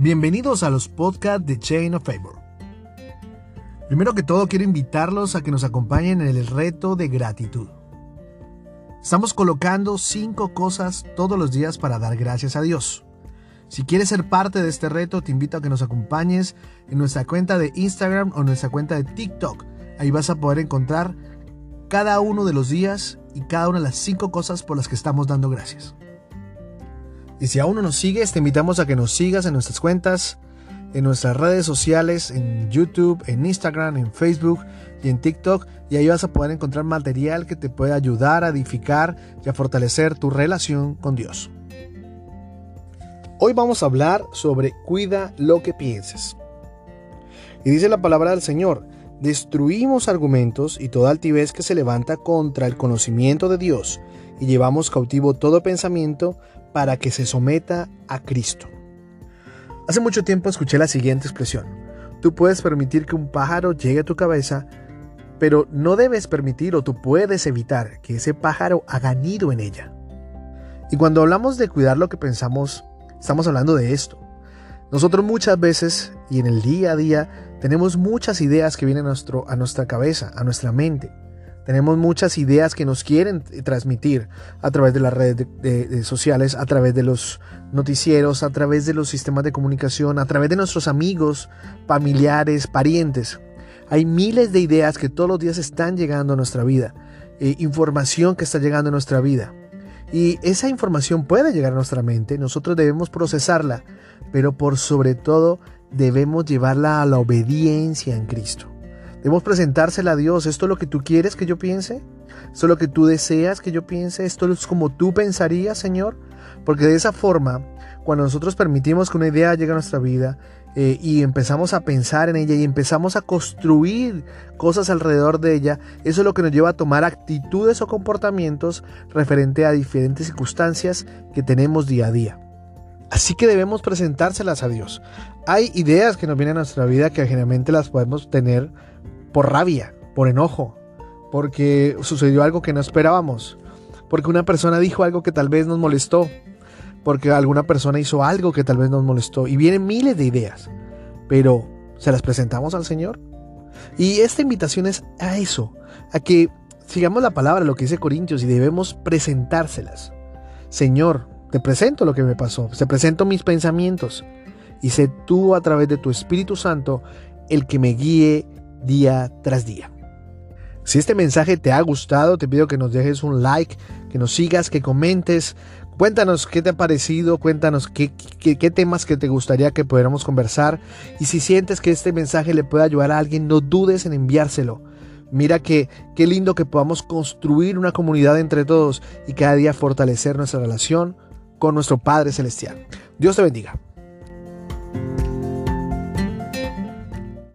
Bienvenidos a los podcasts de Chain of Favor. Primero que todo quiero invitarlos a que nos acompañen en el reto de gratitud. Estamos colocando cinco cosas todos los días para dar gracias a Dios. Si quieres ser parte de este reto, te invito a que nos acompañes en nuestra cuenta de Instagram o nuestra cuenta de TikTok. Ahí vas a poder encontrar cada uno de los días y cada una de las cinco cosas por las que estamos dando gracias. Y si aún no nos sigues, te invitamos a que nos sigas en nuestras cuentas, en nuestras redes sociales, en YouTube, en Instagram, en Facebook y en TikTok. Y ahí vas a poder encontrar material que te puede ayudar a edificar y a fortalecer tu relación con Dios. Hoy vamos a hablar sobre cuida lo que pienses. Y dice la palabra del Señor, destruimos argumentos y toda altivez que se levanta contra el conocimiento de Dios y llevamos cautivo todo pensamiento para que se someta a Cristo. Hace mucho tiempo escuché la siguiente expresión. Tú puedes permitir que un pájaro llegue a tu cabeza, pero no debes permitir o tú puedes evitar que ese pájaro haga nido en ella. Y cuando hablamos de cuidar lo que pensamos, estamos hablando de esto. Nosotros muchas veces y en el día a día tenemos muchas ideas que vienen a, a nuestra cabeza, a nuestra mente. Tenemos muchas ideas que nos quieren transmitir a través de las redes sociales, a través de los noticieros, a través de los sistemas de comunicación, a través de nuestros amigos, familiares, parientes. Hay miles de ideas que todos los días están llegando a nuestra vida, eh, información que está llegando a nuestra vida. Y esa información puede llegar a nuestra mente, nosotros debemos procesarla, pero por sobre todo debemos llevarla a la obediencia en Cristo. Debemos presentársela a Dios. ¿Esto es lo que tú quieres que yo piense? ¿Esto es lo que tú deseas que yo piense? ¿Esto es como tú pensarías, Señor? Porque de esa forma, cuando nosotros permitimos que una idea llegue a nuestra vida eh, y empezamos a pensar en ella y empezamos a construir cosas alrededor de ella, eso es lo que nos lleva a tomar actitudes o comportamientos referente a diferentes circunstancias que tenemos día a día. Así que debemos presentárselas a Dios. Hay ideas que nos vienen a nuestra vida que generalmente las podemos tener por rabia, por enojo, porque sucedió algo que no esperábamos, porque una persona dijo algo que tal vez nos molestó, porque alguna persona hizo algo que tal vez nos molestó. Y vienen miles de ideas, pero ¿se las presentamos al Señor? Y esta invitación es a eso, a que sigamos la palabra, lo que dice Corintios, y debemos presentárselas. Señor, te presento lo que me pasó, te presento mis pensamientos, y sé tú a través de tu Espíritu Santo el que me guíe día tras día. Si este mensaje te ha gustado, te pido que nos dejes un like, que nos sigas, que comentes. Cuéntanos qué te ha parecido, cuéntanos qué, temas que te gustaría que pudiéramos conversar. Y si sientes que este mensaje le puede ayudar a alguien, no dudes en enviárselo. Mira que qué lindo que podamos construir una comunidad entre todos y cada día fortalecer nuestra relación con nuestro Padre Celestial. Dios te bendiga.